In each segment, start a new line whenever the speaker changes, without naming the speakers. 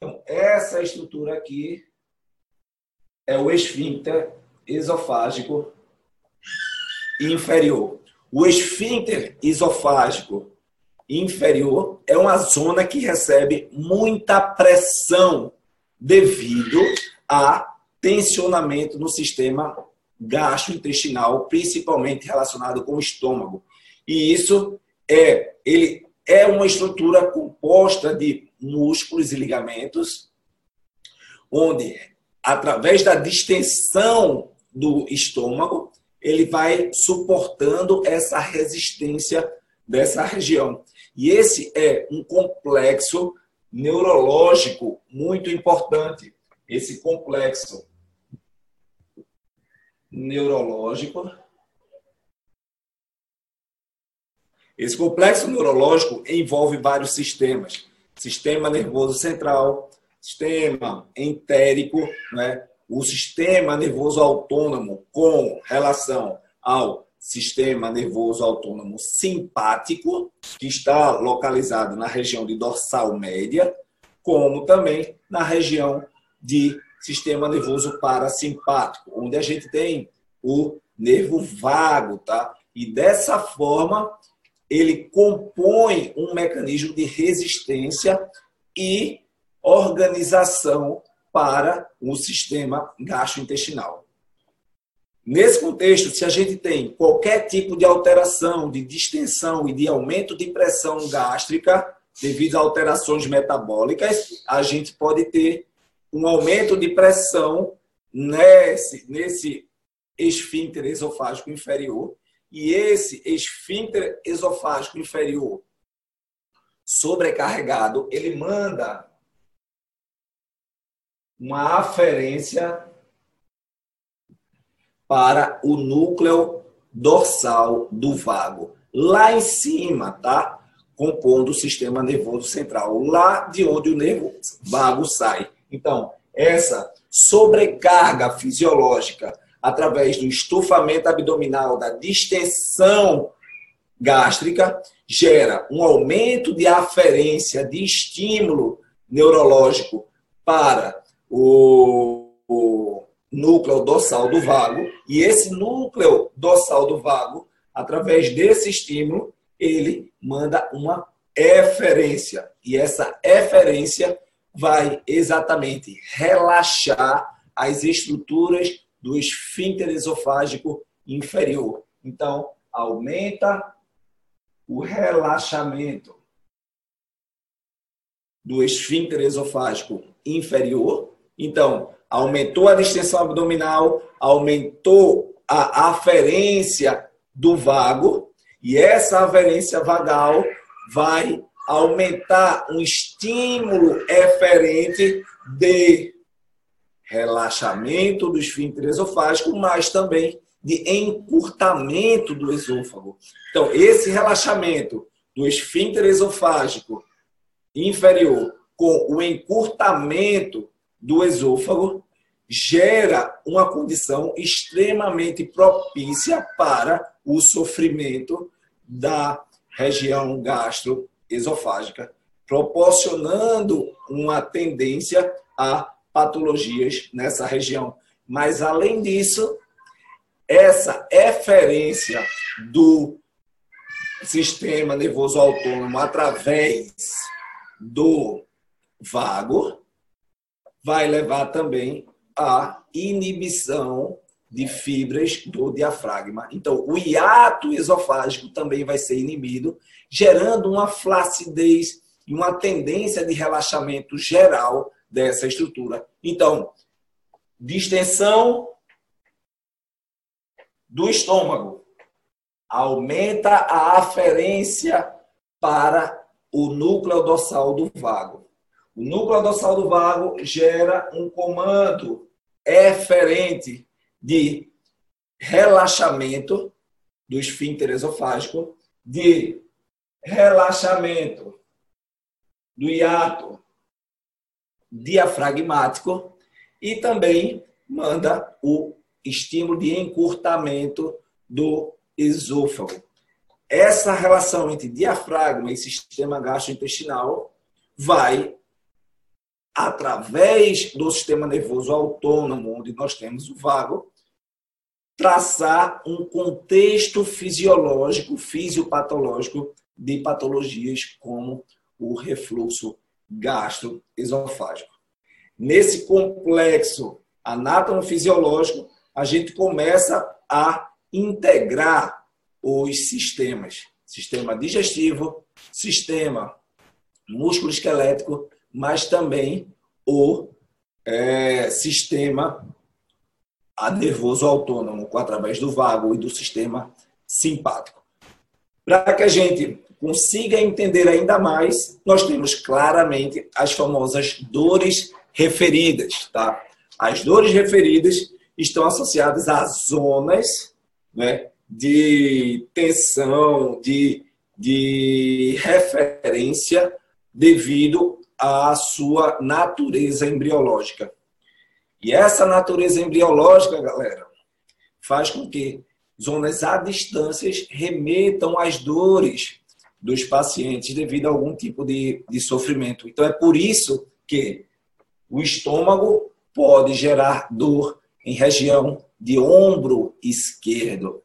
Então, essa estrutura aqui é o esfíncter esofágico inferior. O esfíncter esofágico inferior é uma zona que recebe muita pressão devido a tensionamento no sistema gastrointestinal, principalmente relacionado com o estômago. E isso é, ele é uma estrutura composta de músculos e ligamentos, onde, através da distensão do estômago, ele vai suportando essa resistência dessa região. E esse é um complexo neurológico muito importante. Esse complexo neurológico. Esse complexo neurológico envolve vários sistemas sistema nervoso central, sistema entérico, né? o sistema nervoso autônomo com relação ao sistema nervoso autônomo simpático, que está localizado na região de dorsal média, como também na região de sistema nervoso parasimpático, onde a gente tem o nervo vago, tá? E dessa forma, ele compõe um mecanismo de resistência e organização para o sistema gastrointestinal. Nesse contexto, se a gente tem qualquer tipo de alteração de distensão e de aumento de pressão gástrica devido a alterações metabólicas, a gente pode ter um aumento de pressão nesse, nesse esfíncter esofágico inferior e esse esfíncter esofágico inferior sobrecarregado, ele manda uma aferência para o núcleo dorsal do vago. Lá em cima, tá? Compondo o sistema nervoso central, lá de onde o nervo vago sai. Então, essa sobrecarga fisiológica através do estufamento abdominal, da distensão gástrica, gera um aumento de aferência de estímulo neurológico para o, o núcleo dorsal do vago, e esse núcleo dorsal do vago, através desse estímulo, ele manda uma eferência. E essa eferência vai exatamente relaxar as estruturas do esfíncter esofágico inferior. Então, aumenta o relaxamento do esfíncter esofágico inferior. Então, aumentou a distensão abdominal, aumentou a aferência do vago, e essa aferência vagal vai aumentar um estímulo eferente de relaxamento do esfíncter esofágico, mas também de encurtamento do esôfago. Então, esse relaxamento do esfíncter esofágico inferior com o encurtamento do esôfago gera uma condição extremamente propícia para o sofrimento da região gastroesofágica, proporcionando uma tendência a patologias nessa região. Mas, além disso, essa eferência do sistema nervoso autônomo através do vago vai levar também à inibição de fibras do diafragma. Então, o hiato esofágico também vai ser inibido, gerando uma flacidez e uma tendência de relaxamento geral dessa estrutura. Então, distensão do estômago aumenta a aferência para o núcleo dorsal do vago. O núcleo dorsal do vago gera um comando eferente de relaxamento do esfíncter esofágico, de relaxamento do hiato diafragmático e também manda o estímulo de encurtamento do esôfago. Essa relação entre diafragma e sistema gastrointestinal vai através do sistema nervoso autônomo, onde nós temos o vago, traçar um contexto fisiológico, fisiopatológico de patologias como o refluxo gastroesofágico. Nesse complexo anátomo-fisiológico, a gente começa a integrar os sistemas: sistema digestivo, sistema músculo esquelético, mas também o é, sistema nervoso autônomo, através do vago e do sistema simpático. Para que a gente consiga entender ainda mais, nós temos claramente as famosas dores referidas. Tá? As dores referidas estão associadas a zonas né, de tensão, de, de referência devido à sua natureza embriológica. E essa natureza embriológica, galera, faz com que zonas a distâncias remetam às dores dos pacientes devido a algum tipo de, de sofrimento. Então, é por isso que o estômago pode gerar dor em região de ombro esquerdo.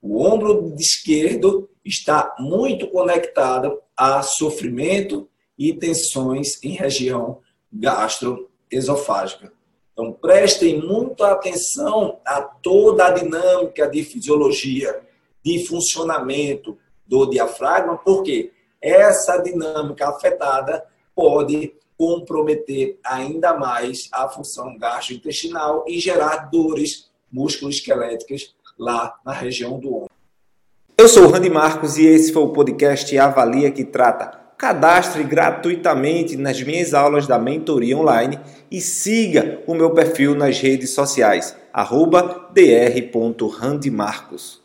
O ombro esquerdo está muito conectado a sofrimento e tensões em região gastroesofágica. Então, prestem muita atenção a toda a dinâmica de fisiologia, de funcionamento do diafragma, porque essa dinâmica afetada pode comprometer ainda mais a função gastrointestinal e gerar dores musculoesqueléticas lá na região do ombro.
Eu sou o Randy Marcos e esse foi o podcast Avalia que trata. Cadastre gratuitamente nas minhas aulas da mentoria online e siga o meu perfil nas redes sociais, dr.randymarcos.